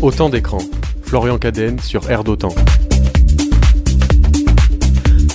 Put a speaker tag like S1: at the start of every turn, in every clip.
S1: Autant d'écran. Florian Cadenne sur Air d'Autant.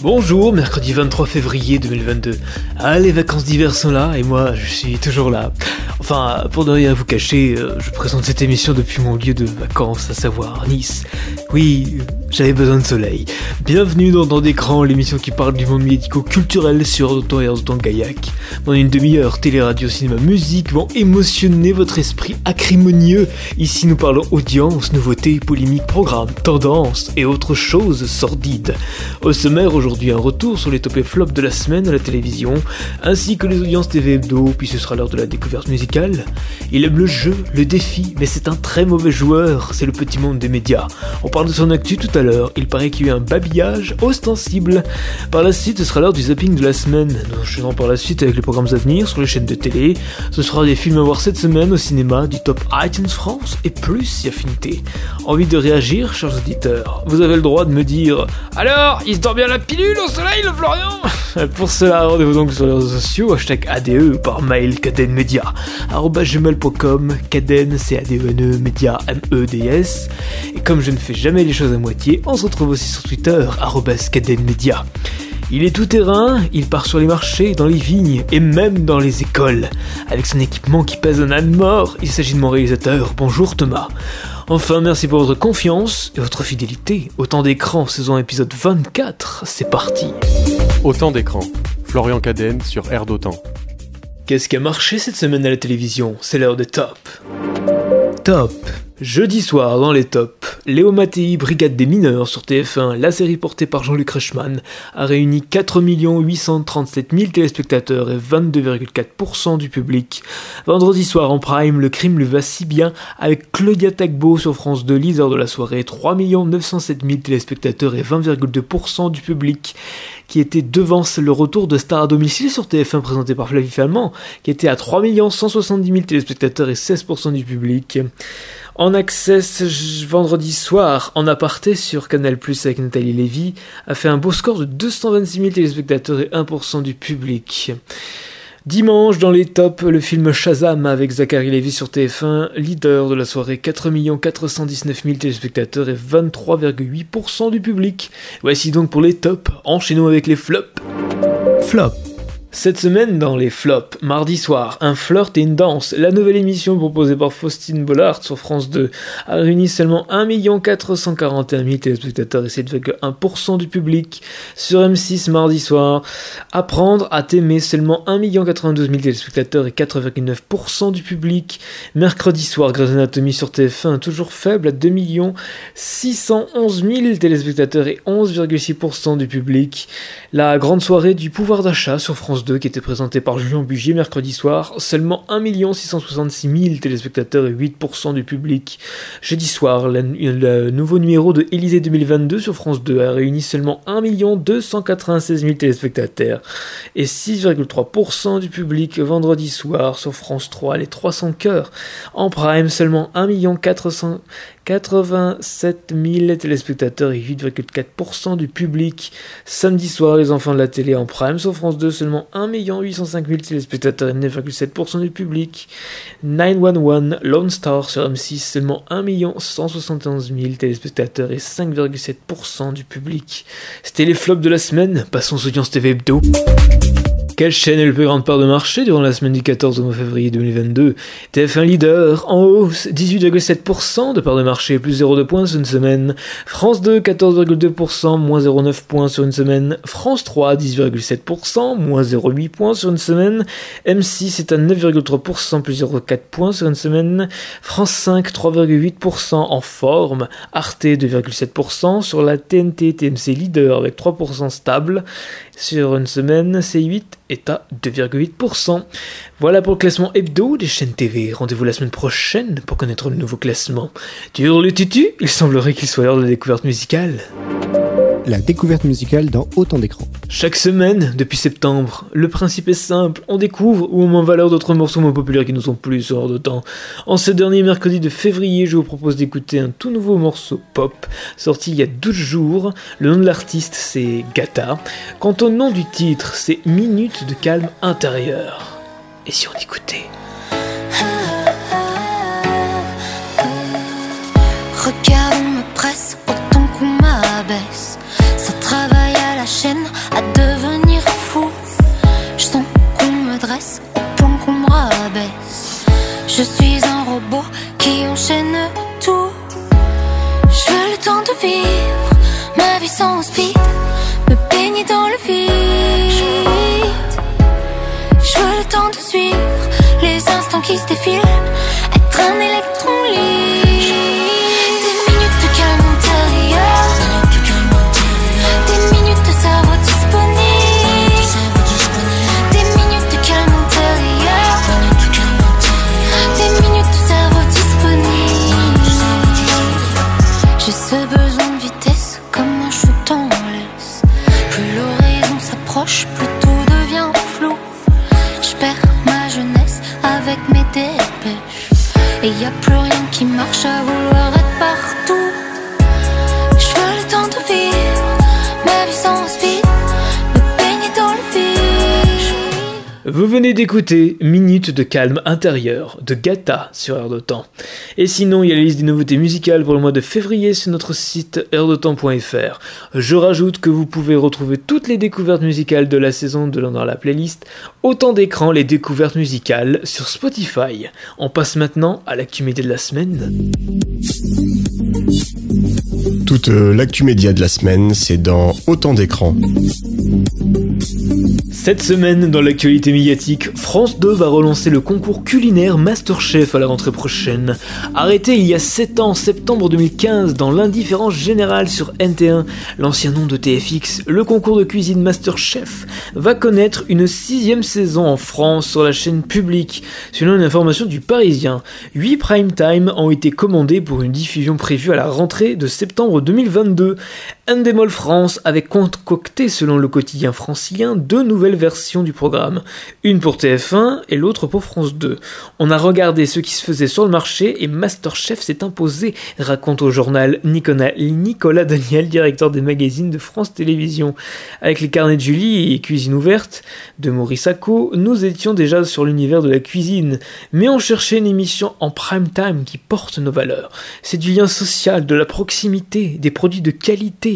S2: Bonjour, mercredi 23 février 2022. Ah, les vacances d'hiver sont là et moi, je suis toujours là. Enfin, pour ne rien vous cacher, euh, je présente cette émission depuis mon lieu de vacances, à savoir Nice. Oui, j'avais besoin de soleil. Bienvenue dans Dans d'écran, l'émission qui parle du monde médico-culturel sur Autant et Autant Gaillac. Dans une demi-heure, télé, radio, cinéma, musique vont émotionner votre esprit acrimonieux. Ici, nous parlons audience, nouveautés, polémiques, programmes, tendances et autres choses sordides. Au sommaire, aujourd'hui, un retour sur les top et flops de la semaine à la télévision, ainsi que les audiences TV hebdo, puis ce sera l'heure de la découverte musicale. Il aime le jeu, le défi, mais c'est un très mauvais joueur, c'est le petit monde des médias. On parle de son actu tout à l'heure, il paraît qu'il y a eu un babillage ostensible. Par la suite, ce sera l'heure du zapping de la semaine. Nous enchaînerons par la suite avec les programmes à venir sur les chaînes de télé. Ce sera des films à voir cette semaine au cinéma, du top iTunes France et plus si affinité. Envie de réagir, chers auditeurs Vous avez le droit de me dire Alors, il se dort bien la pilule au soleil, le Florian? Pour cela, rendez-vous donc sur les réseaux sociaux, hashtag ADE par mail cadenmedia, caden, c a d e e media, M-E-D-S. Et comme je ne fais jamais les choses à moitié, on se retrouve aussi sur Twitter, cadenmedia. Il est tout terrain, il part sur les marchés, dans les vignes et même dans les écoles. Avec son équipement qui pèse un âne mort, il s'agit de mon réalisateur. Bonjour Thomas. Enfin, merci pour votre confiance et votre fidélité. Autant d'écran, saison épisode 24, c'est parti.
S1: Autant d'écran. Florian Cadenne sur Air d'Autant.
S2: Qu'est-ce qui a marché cette semaine à la télévision? C'est l'heure des top. Top. Jeudi soir, dans les tops, Léo Mattei, Brigade des mineurs sur TF1, la série portée par Jean-Luc Reichmann, a réuni 4 837 000 téléspectateurs et 22,4% du public. Vendredi soir en prime, le crime lui va si bien avec Claudia Tagbo sur France 2, leader de la soirée, 3 907 000 téléspectateurs et 20,2% du public, qui était devant le retour de Star à domicile sur TF1 présenté par Flavie Fallemand, qui était à 3 170 000 téléspectateurs et 16% du public. En access vendredi soir, en aparté sur Canal Plus avec Nathalie Lévy, a fait un beau score de 226 000 téléspectateurs et 1% du public. Dimanche, dans les tops, le film Shazam avec Zachary Lévy sur TF1, leader de la soirée, 4 419 000 téléspectateurs et 23,8% du public. Voici donc pour les tops, enchaînons avec les flops. Flop. Cette semaine dans les flops, mardi soir, un flirt et une danse, la nouvelle émission proposée par Faustine Bollard sur France 2 a réuni seulement 1 441 000 téléspectateurs et 7,1% du public. Sur M6 mardi soir, Apprendre à t'aimer seulement 1 92 000 téléspectateurs et 4,9% du public. Mercredi soir, Grey's Anatomy sur TF1 toujours faible à 2 611 000 téléspectateurs et 11,6% du public. La grande soirée du pouvoir d'achat sur France 2 qui était présenté par Julien Bugier mercredi soir, seulement 1 666 000 téléspectateurs et 8% du public. Jeudi soir, le, nouveau numéro de Élysée 2022 sur France 2 a réuni seulement 1 296 000 téléspectateurs et 6,3% du public. Vendredi soir, sur France 3, les 300 cœurs. En prime, seulement 1 400 87 000 téléspectateurs et 8,4% du public. Samedi soir, les enfants de la télé en prime sur France 2, seulement 1 805 000 téléspectateurs et 9,7% du public. 911 Lone Star sur M6, seulement 1 171 000 téléspectateurs et 5,7% du public. C'était les flops de la semaine, passons aux audiences TV Hebdo. Quelle chaîne est le plus grande part de marché durant la semaine du 14 au février 2022 TF1 leader, en hausse, 18,7% de part de marché, plus 0,2 points sur une semaine. France 2, 14,2%, moins 0,9 points sur une semaine. France 3, 10,7%, moins 0,8 points sur une semaine. M6 est à 9,3%, plus 0,4 points sur une semaine. France 5, 3,8% en forme. Arte, 2,7%. Sur la TNT, TMC leader avec 3% stable. Sur une semaine, C8 est à 2,8%. Voilà pour le classement hebdo des chaînes TV. Rendez-vous la semaine prochaine pour connaître le nouveau classement. Tu le tutu Il semblerait qu'il soit l'heure de la découverte musicale
S3: la découverte musicale dans autant d'écrans.
S2: Chaque semaine, depuis septembre, le principe est simple, on découvre ou on met en valeur d'autres morceaux moins populaires qui nous ont plu sur de temps. En ce dernier mercredi de février, je vous propose d'écouter un tout nouveau morceau pop, sorti il y a 12 jours. Le nom de l'artiste, c'est Gata. Quant au nom du titre, c'est Minute de calme intérieur. Et si on écoutait?
S4: Regarde,
S2: Vous venez d'écouter Minute de calme intérieur de Gata sur Air de Temps. Et sinon, il y a la liste des nouveautés musicales pour le mois de février sur notre site airdetemps.fr. Je rajoute que vous pouvez retrouver toutes les découvertes musicales de la saison de dans la playlist Autant d'écrans les découvertes musicales sur Spotify. On passe maintenant à l'actu média de la semaine.
S5: Toute euh, l'actu média de la semaine, c'est dans Autant d'écrans.
S2: Cette semaine, dans l'actualité médiatique, France 2 va relancer le concours culinaire Masterchef à la rentrée prochaine. Arrêté il y a 7 ans, septembre 2015, dans l'indifférence générale sur NT1, l'ancien nom de TFX, le concours de cuisine Masterchef va connaître une sixième saison en France sur la chaîne publique. Selon une information du Parisien, 8 prime time ont été commandés pour une diffusion prévue à la rentrée de septembre 2022. Endemol France avait concocté, selon le quotidien francilien, deux nouvelles versions du programme, une pour TF1 et l'autre pour France 2. On a regardé ce qui se faisait sur le marché et Masterchef s'est imposé, raconte au journal Nicolas, Nicolas Daniel, directeur des magazines de France Télévisions. Avec les carnets de Julie et Cuisine ouverte de Maurice Acco, nous étions déjà sur l'univers de la cuisine, mais on cherchait une émission en prime time qui porte nos valeurs. C'est du lien social, de la proximité, des produits de qualité.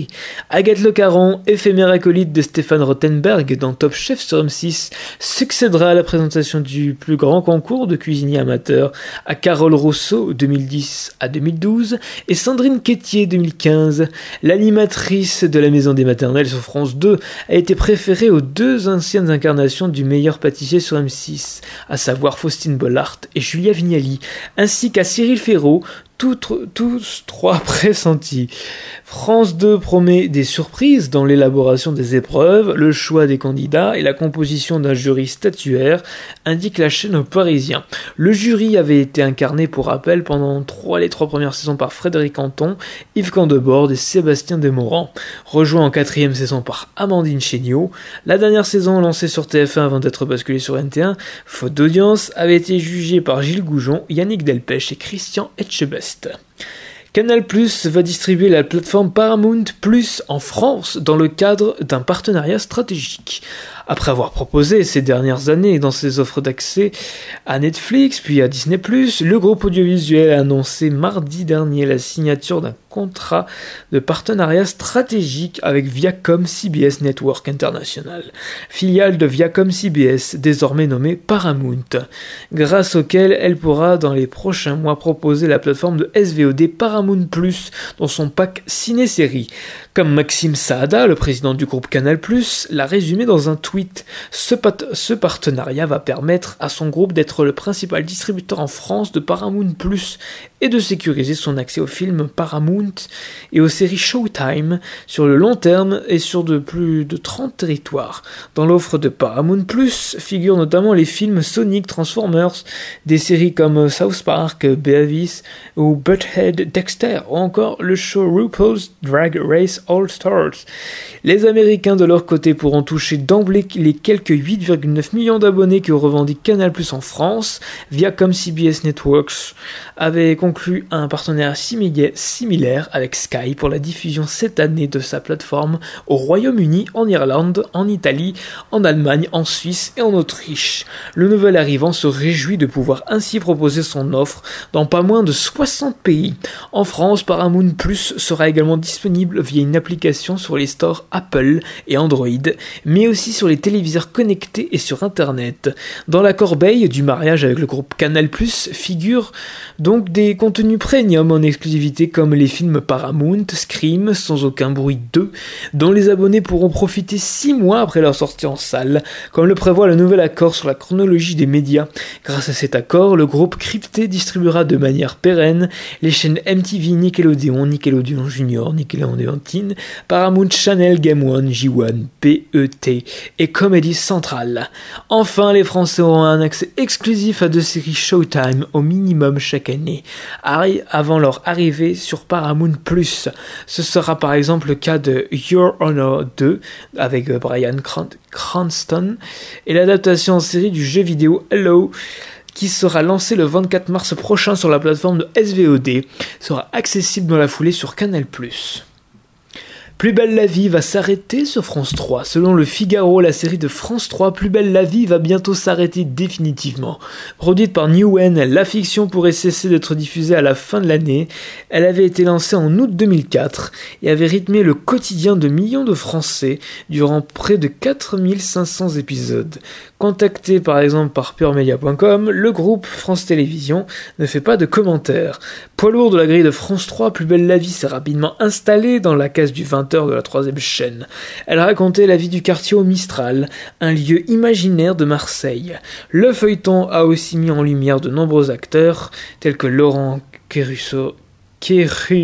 S2: Agathe Le Caron, éphémère acolyte de Stéphane Rothenberg dans Top Chef sur M6, succédera à la présentation du plus grand concours de cuisiniers amateurs à Carole Rousseau 2010 à 2012 et Sandrine Quétier 2015. L'animatrice de la Maison des Maternelles sur France 2 a été préférée aux deux anciennes incarnations du meilleur pâtissier sur M6, à savoir Faustine Bollard et Julia Vignali, ainsi qu'à Cyril Ferraud, tous trois pressentis. France 2 promet des surprises dans l'élaboration des épreuves, le choix des candidats et la composition d'un jury statuaire, indique la chaîne parisien. Le jury avait été incarné pour rappel pendant les trois premières saisons par Frédéric Anton, Yves Candebord et Sébastien Desmorans, rejoint en quatrième saison par Amandine Chéniaud. La dernière saison lancée sur TF1 avant d'être basculée sur NT1, faute d'audience, avait été jugée par Gilles Goujon, Yannick Delpech et Christian Etchebest. Canal Plus va distribuer la plateforme Paramount Plus en France dans le cadre d'un partenariat stratégique. Après avoir proposé ces dernières années dans ses offres d'accès à Netflix puis à Disney+, le groupe audiovisuel a annoncé mardi dernier la signature d'un contrat de partenariat stratégique avec Viacom CBS Network International, filiale de Viacom CBS désormais nommée Paramount, grâce auquel elle pourra dans les prochains mois proposer la plateforme de SVOD Paramount dans son pack ciné-série. Comme Maxime Saada, le président du groupe Canal+, l'a résumé dans un tweet, ce, ce partenariat va permettre à son groupe d'être le principal distributeur en France de Paramount Plus et de sécuriser son accès aux films Paramount et aux séries Showtime sur le long terme et sur de plus de 30 territoires. Dans l'offre de Paramount Plus figurent notamment les films Sonic Transformers, des séries comme South Park, Beavis ou Butthead Dexter ou encore le show RuPaul's Drag Race All Stars. Les Américains de leur côté pourront toucher d'emblée les quelques 8,9 millions d'abonnés que revendique Canal Plus en France, Viacom CBS Networks conclu un partenariat similaire avec Sky pour la diffusion cette année de sa plateforme au Royaume-Uni, en Irlande, en Italie, en Allemagne, en Suisse et en Autriche. Le nouvel arrivant se réjouit de pouvoir ainsi proposer son offre dans pas moins de 60 pays. En France, Paramount Plus sera également disponible via une application sur les stores Apple et Android, mais aussi sur les téléviseurs connectés et sur Internet. Dans la corbeille du mariage avec le groupe Canal Plus figurent donc des contenus premium en exclusivité comme les films Paramount, Scream, Sans aucun bruit 2, dont les abonnés pourront profiter 6 mois après leur sortie en salle, comme le prévoit le nouvel accord sur la chronologie des médias. Grâce à cet accord, le groupe Crypté distribuera de manière pérenne les chaînes MTV, Nickelodeon, Nickelodeon Junior, Nickelodeon Teen, Paramount Channel, Game One, J1, PET et Comedy Central. Enfin, les Français auront un accès exclusif à deux séries Showtime au minimum chaque année, avant leur arrivée sur Paramount+. Ce sera par exemple le cas de Your Honor 2 avec euh, Brian Cranston et l'adaptation en série du jeu vidéo Hello qui sera lancé le 24 mars prochain sur la plateforme de SVOD, sera accessible dans la foulée sur Canal+. Plus belle la vie va s'arrêter sur France 3. Selon le Figaro, la série de France 3 Plus belle la vie va bientôt s'arrêter définitivement. Produite par Newen, la fiction pourrait cesser d'être diffusée à la fin de l'année. Elle avait été lancée en août 2004 et avait rythmé le quotidien de millions de Français durant près de 4500 épisodes. Contacté par exemple par puremedia.com, le groupe France Télévisions ne fait pas de commentaires. Poids lourd de la grille de France 3, Plus belle la vie s'est rapidement installé dans la case du 20h de la troisième chaîne. Elle racontait la vie du quartier au Mistral, un lieu imaginaire de Marseille. Le feuilleton a aussi mis en lumière de nombreux acteurs, tels que Laurent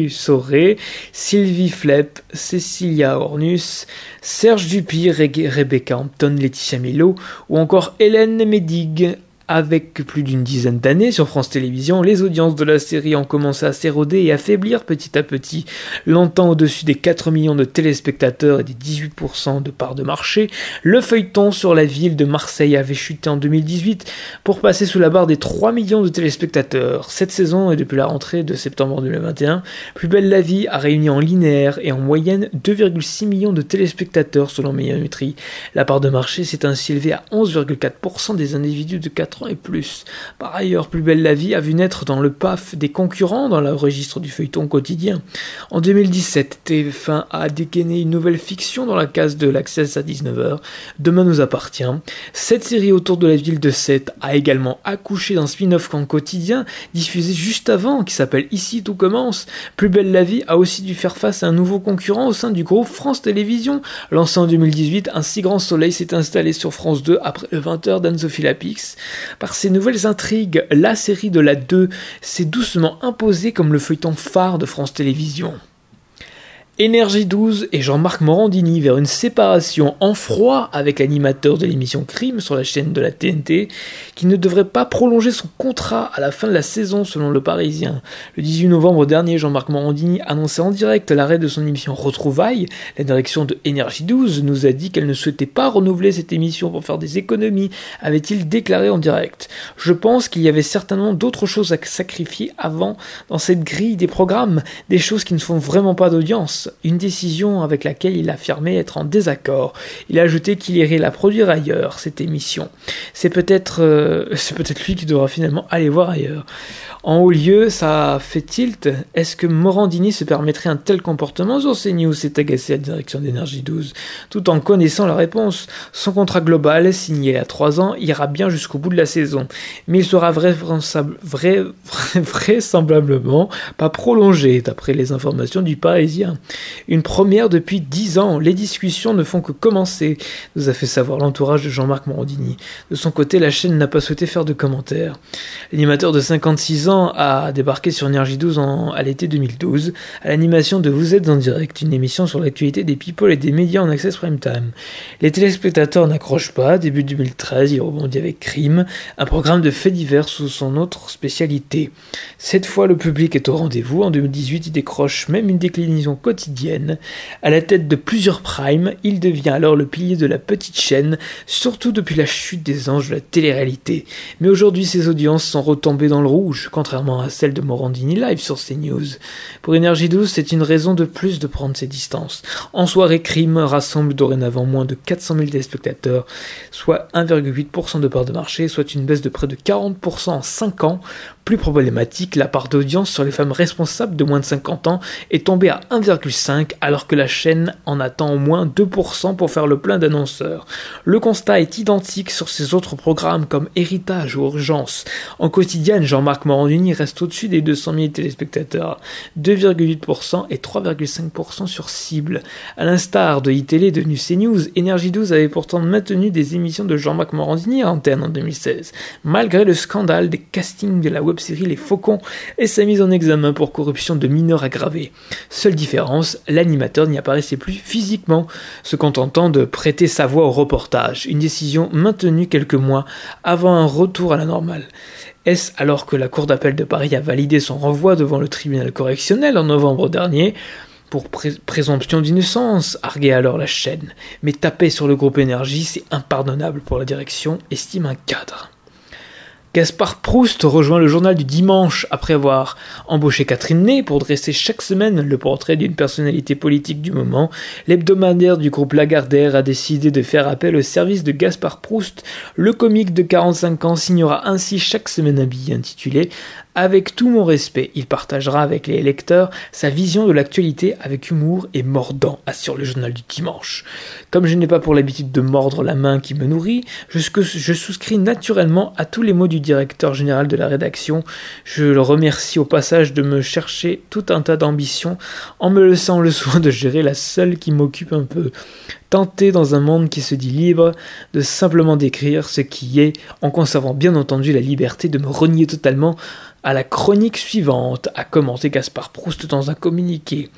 S2: Soré, Sylvie Flepp, Cécilia Ornus, Serge Dupy, Rebecca Hampton, Laetitia Milo ou encore Hélène Médig, avec plus d'une dizaine d'années sur France Télévisions, les audiences de la série ont commencé à s'éroder et à faiblir petit à petit. Longtemps au-dessus des 4 millions de téléspectateurs et des 18% de parts de marché, le feuilleton sur la ville de Marseille avait chuté en 2018 pour passer sous la barre des 3 millions de téléspectateurs. Cette saison et depuis la rentrée de septembre 2021, Plus belle la vie a réuni en linéaire et en moyenne 2,6 millions de téléspectateurs selon Médiamétrie. La part de marché s'est ainsi élevée à 11,4% des individus de 4 et plus. Par ailleurs, Plus belle la vie a vu naître dans le PAF des concurrents dans le registre du feuilleton quotidien. En 2017, TF1 a dégainé une nouvelle fiction dans la case de l'Access à 19h, Demain nous appartient. Cette série autour de la ville de Sète a également accouché d'un spin-off en quotidien, diffusé juste avant, qui s'appelle Ici tout commence. Plus belle la vie a aussi dû faire face à un nouveau concurrent au sein du groupe France Télévisions. Lancé en 2018, un si grand soleil s'est installé sur France 2 après le 20h d'Anne-Sophie. Par ces nouvelles intrigues, la série de la 2 s'est doucement imposée comme le feuilleton phare de France Télévisions. Énergie 12 et Jean-Marc Morandini vers une séparation en froid avec l'animateur de l'émission Crime sur la chaîne de la TNT, qui ne devrait pas prolonger son contrat à la fin de la saison selon le Parisien. Le 18 novembre dernier, Jean-Marc Morandini annonçait en direct l'arrêt de son émission Retrouvailles. La direction de Énergie 12 nous a dit qu'elle ne souhaitait pas renouveler cette émission pour faire des économies, avait-il déclaré en direct. Je pense qu'il y avait certainement d'autres choses à sacrifier avant dans cette grille des programmes, des choses qui ne font vraiment pas d'audience une décision avec laquelle il affirmait être en désaccord. Il a ajouté qu'il irait la produire ailleurs, cette émission. C'est peut-être euh, c'est peut-être lui qui devra finalement aller voir ailleurs. En haut lieu, ça fait tilt. Est-ce que Morandini se permettrait un tel comportement sur CNews? S'est agacé à la direction d'Énergie 12, tout en connaissant la réponse. Son contrat global, signé à 3 ans, ira bien jusqu'au bout de la saison, mais il sera vraisemblablement pas prolongé, d'après les informations du Parisien. Une première depuis 10 ans, les discussions ne font que commencer, nous a fait savoir l'entourage de Jean-Marc Morandini. De son côté, la chaîne n'a pas souhaité faire de commentaires. L'animateur de 56 ans a débarqué sur Énergie 12 en, à l'été 2012 à l'animation de Vous êtes en direct, une émission sur l'actualité des people et des médias en access prime time. Les téléspectateurs n'accrochent pas, début 2013, il rebondit avec Crime, un programme de faits divers sous son autre spécialité. Cette fois, le public est au rendez-vous, en 2018, il décroche même une déclinaison quotidienne quotidienne. À la tête de plusieurs primes, il devient alors le pilier de la petite chaîne, surtout depuis la chute des anges de la télé-réalité. Mais aujourd'hui, ses audiences sont retombées dans le rouge, contrairement à celles de Morandini Live sur CNews. Pour Énergie 12, c'est une raison de plus de prendre ses distances. En soirée, Crime rassemble dorénavant moins de 400 000 téléspectateurs, soit 1,8% de part de marché, soit une baisse de près de 40% en 5 ans. Plus problématique, la part d'audience sur les femmes responsables de moins de 50 ans est tombée à 1,5 alors que la chaîne en attend au moins 2% pour faire le plein d'annonceurs. Le constat est identique sur ses autres programmes comme Héritage ou Urgence. En quotidienne, Jean-Marc Morandini reste au-dessus des 200 000 téléspectateurs, 2,8% et 3,5% sur cible. À l'instar de iTélé devenu CNews, Energy 12 avait pourtant maintenu des émissions de Jean-Marc Morandini à antenne en 2016, malgré le scandale des castings de la web série Les Faucons et sa mise en examen pour corruption de mineurs aggravés. Seule différence, l'animateur n'y apparaissait plus physiquement, se contentant de prêter sa voix au reportage, une décision maintenue quelques mois avant un retour à la normale. Est-ce alors que la Cour d'appel de Paris a validé son renvoi devant le tribunal correctionnel en novembre dernier pour présomption d'innocence, arguait alors la chaîne. Mais taper sur le groupe énergie, c'est impardonnable pour la direction, estime un cadre. Gaspard Proust rejoint le journal du dimanche après avoir embauché Catherine Ney pour dresser chaque semaine le portrait d'une personnalité politique du moment. L'hebdomadaire du groupe Lagardère a décidé de faire appel au service de Gaspard Proust. Le comique de 45 ans signera ainsi chaque semaine un billet intitulé avec tout mon respect, il partagera avec les lecteurs sa vision de l'actualité avec humour et mordant, assure le journal du dimanche. Comme je n'ai pas pour l'habitude de mordre la main qui me nourrit, je, souscris naturellement à tous les mots du directeur général de la rédaction. Je le remercie au passage de me chercher tout un tas d'ambitions en me laissant le soin de gérer la seule qui m'occupe un peu tenter dans un monde qui se dit libre de simplement décrire ce qui est, en conservant bien entendu la liberté de me renier totalement à la chronique suivante, a commenté Gaspard Proust dans un communiqué.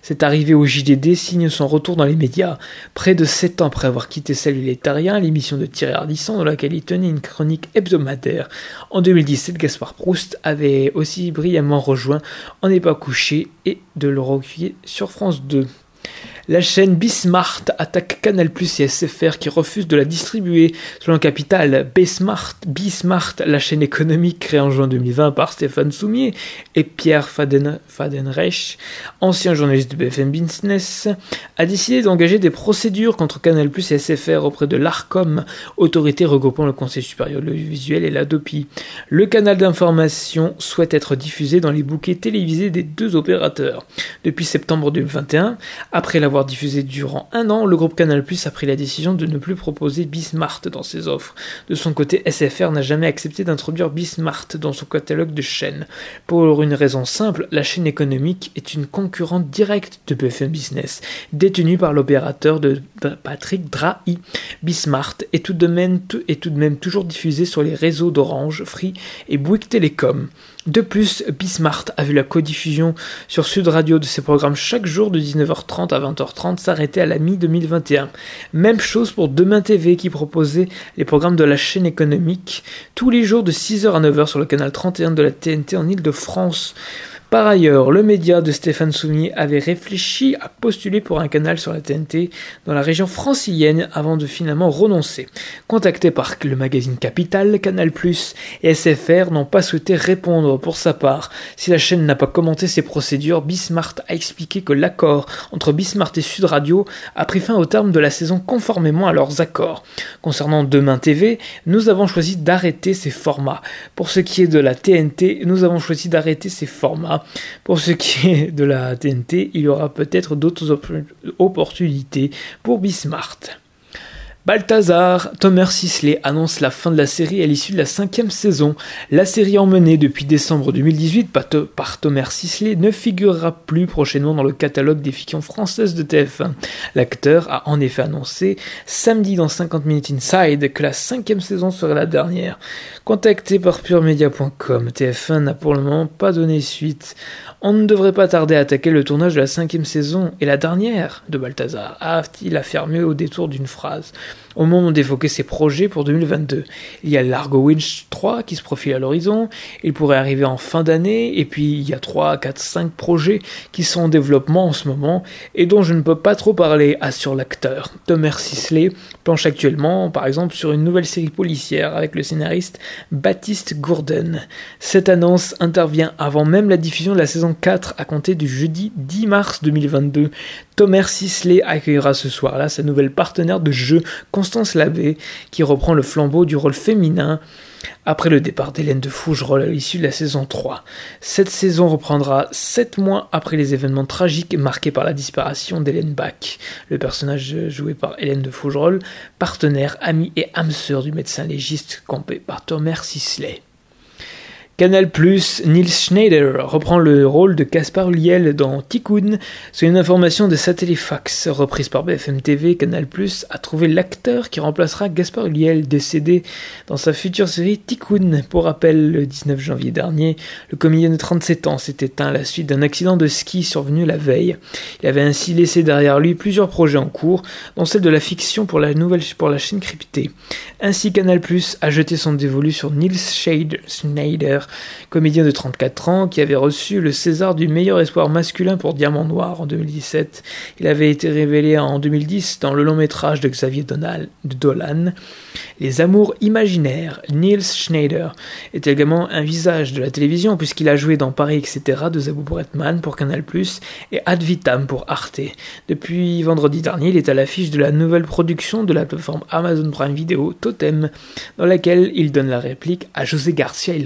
S2: Cette arrivée au JDD signe son retour dans les médias. Près de sept ans après avoir quitté Salulétarien, l'émission de Thierry Ardisson dans laquelle il tenait une chronique hebdomadaire. En 2017, Gaspard Proust avait aussi brillamment rejoint On n'est pas couché et de le sur France 2. La chaîne Bismart attaque Canal Plus et SFR qui refusent de la distribuer. Selon Capital, Bismart, la chaîne économique créée en juin 2020 par Stéphane Soumier et Pierre Faden, Fadenreich, ancien journaliste de BFM Business, a décidé d'engager des procédures contre Canal Plus et SFR auprès de l'ARCOM, autorité regroupant le Conseil supérieur de l'audiovisuel et l'ADOPI. Le canal d'information souhaite être diffusé dans les bouquets télévisés des deux opérateurs. Depuis septembre 2021, après l'avoir diffusé durant un an, le groupe Canal Plus a pris la décision de ne plus proposer Bismart dans ses offres. De son côté, SFR n'a jamais accepté d'introduire Bismart dans son catalogue de chaînes. Pour une raison simple, la chaîne économique est une concurrente directe de BFM Business, détenue par l'opérateur de Patrick Drahi. Bismart est tout de même, est tout de même toujours diffusée sur les réseaux d'Orange, Free et Bouygues Télécom. De plus, Bismart a vu la codiffusion sur Sud Radio de ses programmes chaque jour de 19h30 à 20h30 s'arrêter à la mi-2021. Même chose pour Demain TV qui proposait les programmes de la chaîne économique tous les jours de 6h à 9h sur le canal 31 de la TNT en Ile-de-France. Par ailleurs, le média de Stéphane Soumier avait réfléchi à postuler pour un canal sur la TNT dans la région francilienne avant de finalement renoncer. Contacté par le magazine Capital, Canal+, et SFR n'ont pas souhaité répondre pour sa part. Si la chaîne n'a pas commenté ces procédures, Bismart a expliqué que l'accord entre Bismart et Sud Radio a pris fin au terme de la saison conformément à leurs accords. Concernant Demain TV, nous avons choisi d'arrêter ces formats. Pour ce qui est de la TNT, nous avons choisi d'arrêter ces formats. Pour ce qui est de la TNT, il y aura peut-être d'autres opportunités pour Bismart. Balthazar, Thomas Sisley annonce la fin de la série à l'issue de la cinquième saison. La série emmenée depuis décembre 2018 par Thomas Sisley ne figurera plus prochainement dans le catalogue des fictions françaises de TF1. L'acteur a en effet annoncé samedi dans 50 Minutes Inside que la cinquième saison serait la dernière. Contacté par puremedia.com, TF1 n'a pour le moment pas donné suite. On ne devrait pas tarder à attaquer le tournage de la cinquième saison et la dernière de Balthazar, a-t-il affirmé au détour d'une phrase. au moment d'évoquer ses projets pour 2022. Il y a Largo Winch 3 qui se profile à l'horizon, il pourrait arriver en fin d'année, et puis il y a 3, 4, 5 projets qui sont en développement en ce moment, et dont je ne peux pas trop parler, assure l'acteur. Thomas Sisley actuellement, par exemple, sur une nouvelle série policière avec le scénariste Baptiste Gourden. Cette annonce intervient avant même la diffusion de la saison 4 à compter du jeudi 10 mars 2022. Thomas Sisley accueillera ce soir-là sa nouvelle partenaire de jeu, Constance Labbé, qui reprend le flambeau du rôle féminin après le départ d'Hélène de Fougerolles à l'issue de la saison 3. Cette saison reprendra 7 mois après les événements tragiques marqués par la disparition d'Hélène Bach, le personnage joué par Hélène de Fougerolles, partenaire, amie et âme sœur du médecin légiste campé par Thomas Sisley. Canal+, Nils Schneider reprend le rôle de Caspar Ulliel dans Tikkun. C'est une information de Satellifax reprise par BFM TV. Canal+, a trouvé l'acteur qui remplacera Gaspard Ulliel, décédé dans sa future série Tikkun. Pour rappel, le 19 janvier dernier, le comédien de 37 ans s'est éteint à la suite d'un accident de ski survenu la veille. Il avait ainsi laissé derrière lui plusieurs projets en cours, dont celle de la fiction pour la nouvelle pour chaîne cryptée. Ainsi, Canal+ a jeté son dévolu sur Nils Schneider, comédien de 34 ans qui avait reçu le César du meilleur espoir masculin pour Diamant Noir en 2017. Il avait été révélé en 2010 dans le long métrage de Xavier Dolan, Les Amours imaginaires. Niels Schneider est également un visage de la télévision puisqu'il a joué dans Paris etc. de Zabou Bretman pour Canal+, et Ad Vitam pour Arte. Depuis vendredi dernier, il est à l'affiche de la nouvelle production de la plateforme Amazon Prime Video Totem, dans laquelle il donne la réplique à José Garcia et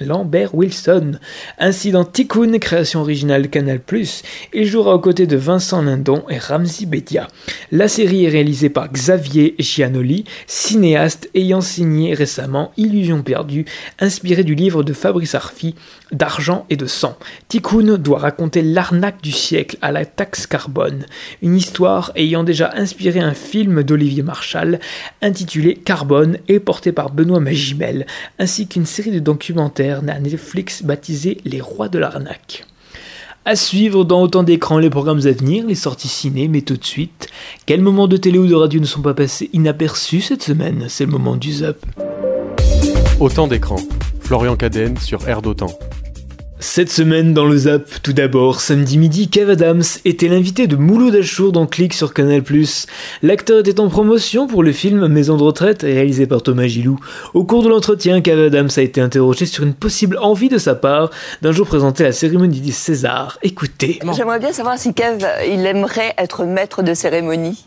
S2: Lambert Wilson. Ainsi, dans Tikkun, création originale Canal+, il jouera aux côtés de Vincent Lindon et Ramzi Bedia. La série est réalisée par Xavier Giannoli, cinéaste ayant signé récemment Illusion perdue, inspiré du livre de Fabrice Arfi, D'argent et de sang. Tikkun doit raconter l'arnaque du siècle à la taxe carbone, une histoire ayant déjà inspiré un film d'Olivier Marchal intitulé Carbone et porté par Benoît Magimel, ainsi qu'une série de documentaires à Netflix baptisé Les Rois de l'arnaque. À suivre dans autant d'écrans les programmes à venir, les sorties ciné, mais tout de suite, quels moments de télé ou de radio ne sont pas passés inaperçus cette semaine? C'est le moment du zap.
S1: Autant d'écrans. Florian Cadenne sur Air d'Autant.
S2: Cette semaine dans le Zap, tout d'abord, samedi midi, Kev Adams était l'invité de Mouloud Achour dans Click sur Canal+. L'acteur était en promotion pour le film Maison de retraite, réalisé par Thomas Gilou. Au cours de l'entretien, Kev Adams a été interrogé sur une possible envie de sa part d'un jour présenter la cérémonie des César. Écoutez.
S6: J'aimerais bien savoir si Kev, il aimerait être maître de cérémonie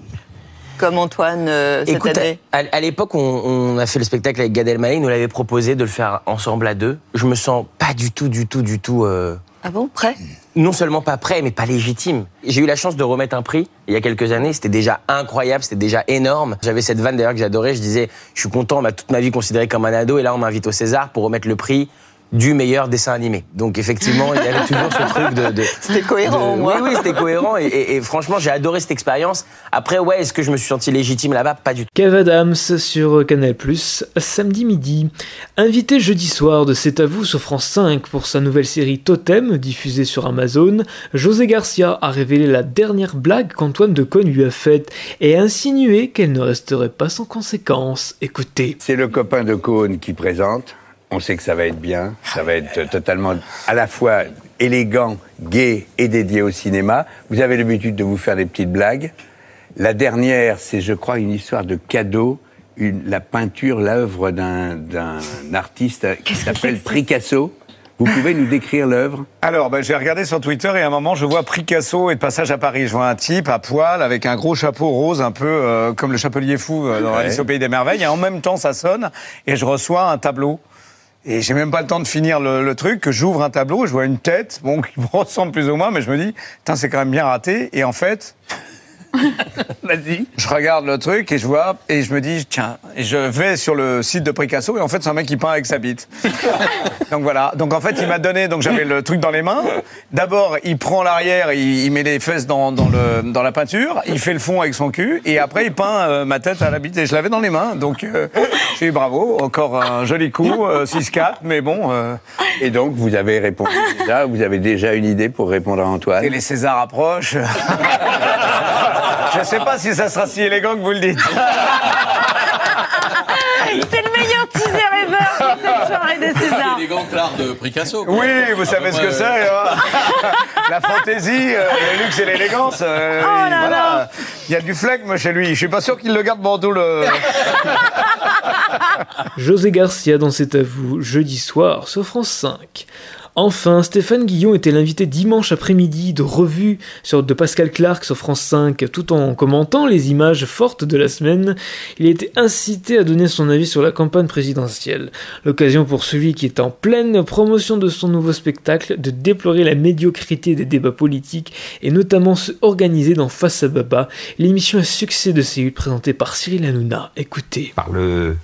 S6: comme Antoine euh, cette
S7: Écoute,
S6: année
S7: à, à l'époque, on, on a fait le spectacle avec Gad Elmaleh, il nous l'avait proposé de le faire ensemble à deux. Je me sens pas du tout, du tout, du tout. euh,
S6: Ah bon, prêt?
S7: non seulement pas prêt, mais pas légitime. J'ai eu la chance de remettre un prix il y a quelques années. C'était déjà incroyable, c'était déjà énorme. J'avais cette vanne d'ailleurs que j'adorais. Je disais, je suis content, on m'a toute ma vie considéré comme un ado, et là on m'invite au César pour remettre le prix du meilleur dessin animé. Donc effectivement, il y avait toujours ce truc de... de
S6: C'était cohérent,
S7: de-
S6: moins.
S7: Oui, oui, c'était cohérent. Et, et- et franchement, j'ai adoré cette expérience. Après, ouais, est-ce que je me suis senti légitime là-bas? Pas du tout.
S2: Kev Adams sur Canal+, samedi midi. Invité jeudi soir de C'est à vous sur France 5 pour sa nouvelle série Totem, diffusée sur Amazon, José Garcia a révélé la dernière blague qu'Antoine Decaune lui a faite et a insinué qu'elle ne resterait pas sans conséquence. Écoutez.
S8: C'est le copain de Cône qui présente. On sait que ça va être bien. Ça va être totalement à la fois élégant, gai et dédié au cinéma. Vous avez l'habitude de vous faire des petites blagues. La dernière, c'est, je crois, une histoire de cadeau. Une, la peinture, l'œuvre d'un, d'un artiste qui s'appelle Picasso. Vous pouvez nous décrire l'œuvre?
S9: Alors, ben, j'ai regardé sur Twitter et à un moment, je vois Picasso et de passage à Paris. Je vois un type à poil avec un gros chapeau rose, un peu euh, comme le chapelier fou euh, dans
S8: Ouais.
S9: Alice au Pays des Merveilles. Et en même temps, ça sonne et je reçois un tableau. Et j'ai même pas le temps de finir le, truc, que j'ouvre un tableau, je vois une tête, bon, qui me ressemble plus ou moins, mais je me dis, c'est quand même bien raté. Et en fait,
S8: Vas-y.
S9: je regarde le truc et je vois, et je me dis, tiens, et je vais sur le site de Picasso, et en fait, c'est un mec qui peint avec sa bite. donc voilà. Donc en fait, il m'a donné, donc j'avais le truc dans les mains. D'abord, il prend l'arrière, il, il met les fesses dans, dans, le, dans la peinture, il fait le fond avec son cul, et après, il peint euh, ma tête à la bite, et je l'avais dans les mains. Donc, euh, j'ai dit bravo, encore un joli coup, euh, 6-4, mais bon. euh,
S8: Et donc, vous avez répondu déjà. Vous avez déjà une idée pour répondre à Antoine
S9: et les Césars approchent. Je sais pas si ça sera si élégant que vous le dites.
S10: C'est le meilleur teaser ever pour cette soirée de César.
S11: Élégant l'art de Picasso.
S9: Oui, vous savez ce que c'est. hein. La fantaisie, euh, le luxe et l'élégance. euh,
S10: Oh là
S9: voilà.
S10: là.
S9: Il y a du flegme chez lui. Je suis pas sûr qu'il le garde pendant tout le.
S2: José Garcia dans C'est à vous, jeudi soir sur France 5. Enfin, Stéphane Guillon était l'invité dimanche après-midi de revue sur, de Pascal Clark sur France 5. Tout en commentant les images fortes de la semaine, il a été incité à donner son avis sur la campagne présidentielle. L'occasion pour celui qui est en pleine promotion de son nouveau spectacle de déplorer la médiocrité des débats politiques et notamment ceux organisés dans Face à Baba, l'émission à succès de C8 présentée par Cyril Hanouna. Écoutez.
S12: par le,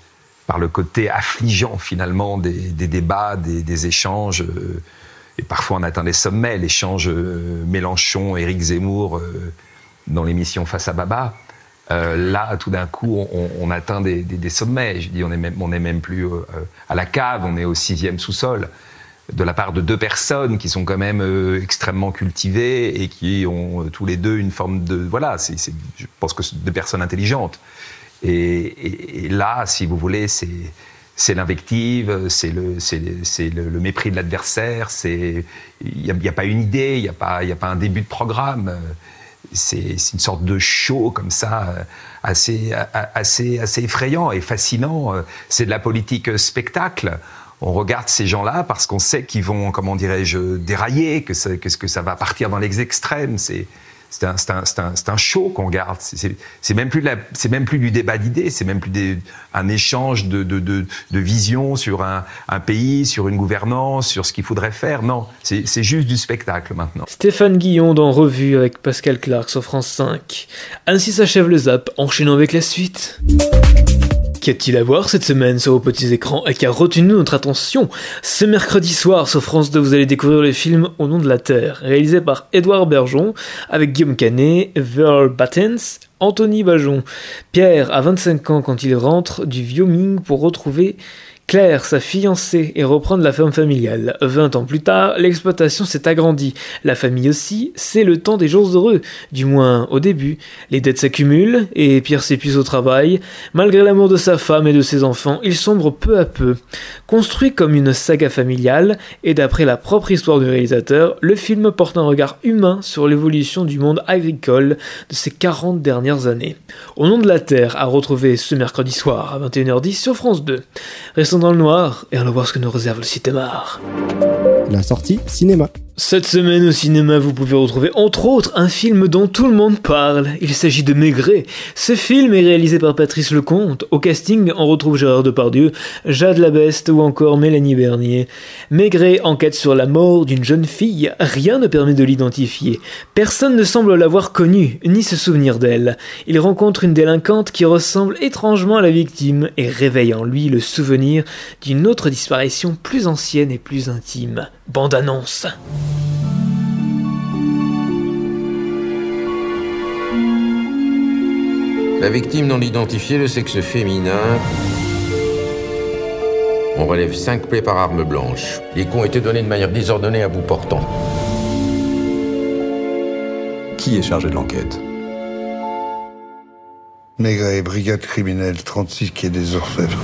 S12: par le côté affligeant finalement des, débats, des, échanges. euh, et parfois on atteint des sommets, l'échange euh, Mélenchon, Éric Zemmour euh, dans l'émission Face à Baba. Là, tout d'un coup, on, atteint des, sommets. Je dis, on est même, même plus à la cave, on est au sixième sous-sol. De la part de deux personnes qui sont quand même extrêmement cultivées et qui ont tous les deux une forme de voilà, je pense que c'est deux personnes intelligentes. Et, là, si vous voulez, c'est l'invective, c'est le, mépris de l'adversaire, il n'y a, pas une idée, il n'y a, pas- un début de programme. C'est une sorte de show comme ça, assez, effrayant et fascinant. C'est de la politique spectacle. On regarde ces gens-là parce qu'on sait qu'ils vont, comment dirais-je, dérailler, que ça, va partir dans les extrêmes. C'est un, show qu'on garde. C'est- même plus même plus du débat d'idées, c'est même plus un échange de, de, visions sur un, pays, sur une gouvernance, sur ce qu'il faudrait faire. Non, c'est juste du spectacle maintenant.
S2: Stéphane Guillon dans Revue avec Pascal Clark sur France 5. Ainsi s'achève le zap, enchaînons avec la suite. Qu'y a-t-il à voir cette semaine sur vos petits écrans et qui a retenu notre attention Ce mercredi soir sur France 2, vous allez découvrir le film Au nom de la Terre, réalisé par Édouard Bergeon, avec Guillaume Canet, Verl Battens, Anthony Bajon. Pierre a 25 ans quand il rentre du Wyoming pour retrouver Claire, sa fiancée, et reprendre la ferme familiale. 20 ans plus tard, l'exploitation s'est agrandie. La famille aussi, c'est le temps des jours heureux. Du moins, au début. Les dettes s'accumulent, et Pierre s'épuise au travail. Malgré l'amour de sa femme et de ses enfants, il sombre peu à peu. Construit comme une saga familiale, et d'après la propre histoire du réalisateur, le film porte un regard humain sur l'évolution du monde agricole de ces 40 dernières années. Au nom de la Terre, à retrouver ce mercredi soir à 21h10 sur France 2. Restons dans le noir et allons voir ce que nous réserve le cinémar.
S3: La sortie cinéma.
S2: Cette semaine au cinéma, vous pouvez retrouver entre autres un film dont tout le monde parle. Il s'agit de Maigret. Ce film est réalisé par Patrice Lecomte. Au casting, on retrouve Gérard Depardieu, Jade Labeste ou encore Mélanie Bernier. Maigret enquête sur la mort d'une jeune fille. Rien ne permet de l'identifier. Personne ne semble l'avoir connue, ni se souvenir d'elle. Il rencontre une délinquante qui ressemble étrangement à la victime et réveille en lui le souvenir d'une autre disparition plus ancienne et plus intime. Bande annonce.
S13: La victime non identifiée, le sexe féminin. On relève cinq plaies par arme blanche. Les coups ont été donnés de manière désordonnée à bout portant.
S14: Qui est chargé de l'enquête?
S15: Maigret, brigade criminelle 36 qui est des Orfèvres.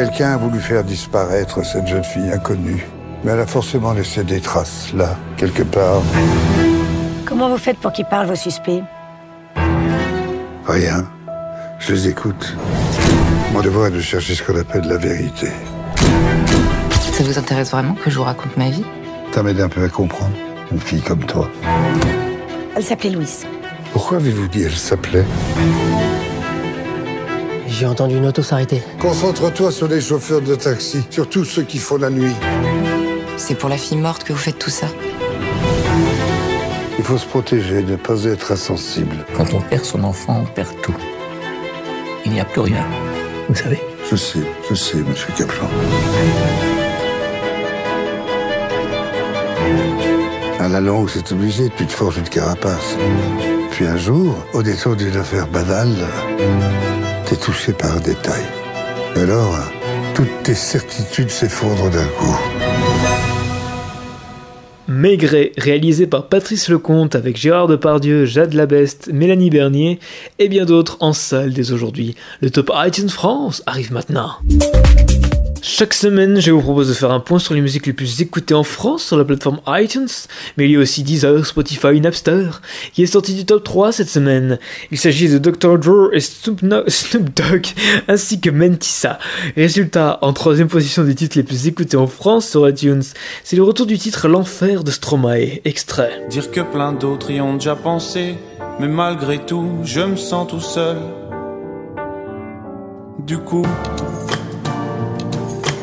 S15: Quelqu'un a voulu faire disparaître cette jeune fille inconnue, mais elle a forcément laissé des traces, là, quelque part.
S10: Comment vous faites pour qu'ils parlent, vos suspects
S15: Rien. Je les écoute. Mon devoir est de chercher ce qu'on appelle la vérité.
S16: Ça vous intéresse vraiment que je vous raconte ma vie?
S15: Ça m'aide un peu à comprendre. Une fille comme toi.
S10: Elle s'appelait Louise.
S15: Pourquoi avez-vous dit elle s'appelait?
S17: J'ai entendu une auto s'arrêter.
S15: Concentre-toi sur les chauffeurs de taxi, surtout ceux qui font la nuit.
S16: C'est pour la fille morte que vous faites tout ça
S15: Il faut se protéger, ne pas être insensible.
S17: Quand on perd son enfant, on perd tout. Il n'y a plus rien. Vous savez
S15: Je sais, je sais, monsieur Kaplan. À la longue, c'est obligé, tu te forges une carapace. Puis un jour, au détour d'une affaire banale, touché par un détail. Alors, toutes tes certitudes s'effondrent d'un coup.
S2: Maigret, réalisé par Patrice Lecomte avec Gérard Depardieu, Jade Labeste, Mélanie Bernier et bien d'autres en salle dès aujourd'hui. Le top iTunes France arrive maintenant. Chaque semaine, je vous propose de faire un point sur les musiques les plus écoutées en France sur la plateforme iTunes, mais il y a aussi Deezer, Spotify, Napster, qui est sorti du top 3 cette semaine. Il s'agit de Dr. Dre et Snoop, Dogg, ainsi que Mentissa. Résultat, en troisième position des titres les plus écoutés en France sur iTunes, c'est le retour du titre L'Enfer de Stromae, extrait.
S11: Dire que plein d'autres y ont déjà pensé, mais malgré tout, je me sens tout seul. Du coup,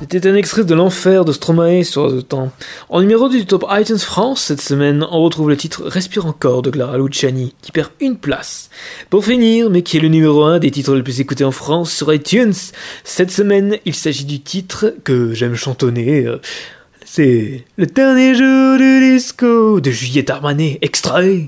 S2: C'était un extrait de l'enfer de Stromae sur le temps. En numéro du top iTunes France cette semaine, on retrouve le titre Respire encore de Clara Luciani, qui perd une place. Pour finir, mais qui est le numéro 1 des titres les plus écoutés en France sur iTunes, cette semaine, il s'agit du titre que j'aime chantonner. Euh, c'est Le dernier jour du disco de Juliette Armanet, extrait.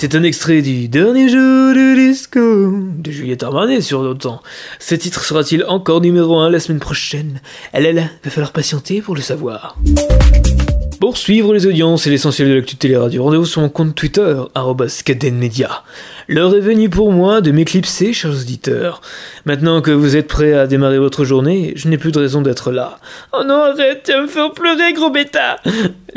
S2: C'est un extrait du dernier jour du disco de Juliette Armanet sur notre temps. Ce titre sera-t-il encore numéro 1 la semaine prochaine? Elle là, va falloir patienter pour le savoir. Pour suivre les audiences et l'essentiel de l'actu télé-radio, rendez-vous sur mon compte Twitter, cadenmedia. L'heure est venue pour moi de m'éclipser, chers auditeurs. Maintenant que vous êtes prêts à démarrer votre journée, je n'ai plus de raison d'être là. Oh non, arrête, tu vas me faire pleurer, gros bêta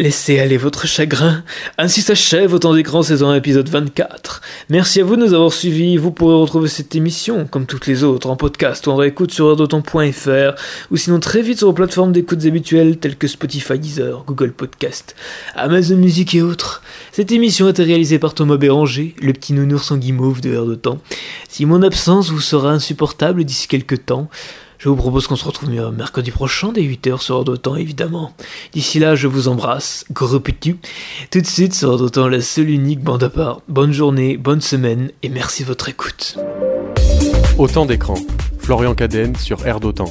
S2: Laissez aller votre chagrin. Ainsi s'achève Autant d'écran saison épisode 24. Merci à vous de nous avoir suivis. Vous pourrez retrouver cette émission, comme toutes les autres, en podcast ou en réécoute sur heurdoton.fr ou sinon très vite sur vos plateformes d'écoute habituelles telles que Spotify, Deezer, Google Podcast, Amazon Music et autres. Cette émission a été réalisée par Thomas Béranger, le petit nounours en guimauve de Heure de Temps. Si mon absence vous sera insupportable d'ici quelques temps, je vous propose qu'on se retrouve mercredi prochain dès 8h sur Temps, évidemment. D'ici là, je vous embrasse, gros petit. Tout de suite sur Temps, la seule unique bande à part. Bonne journée, bonne semaine et merci de votre écoute.
S1: Autant d'écran. Florian Cadenne sur Air d'Otan.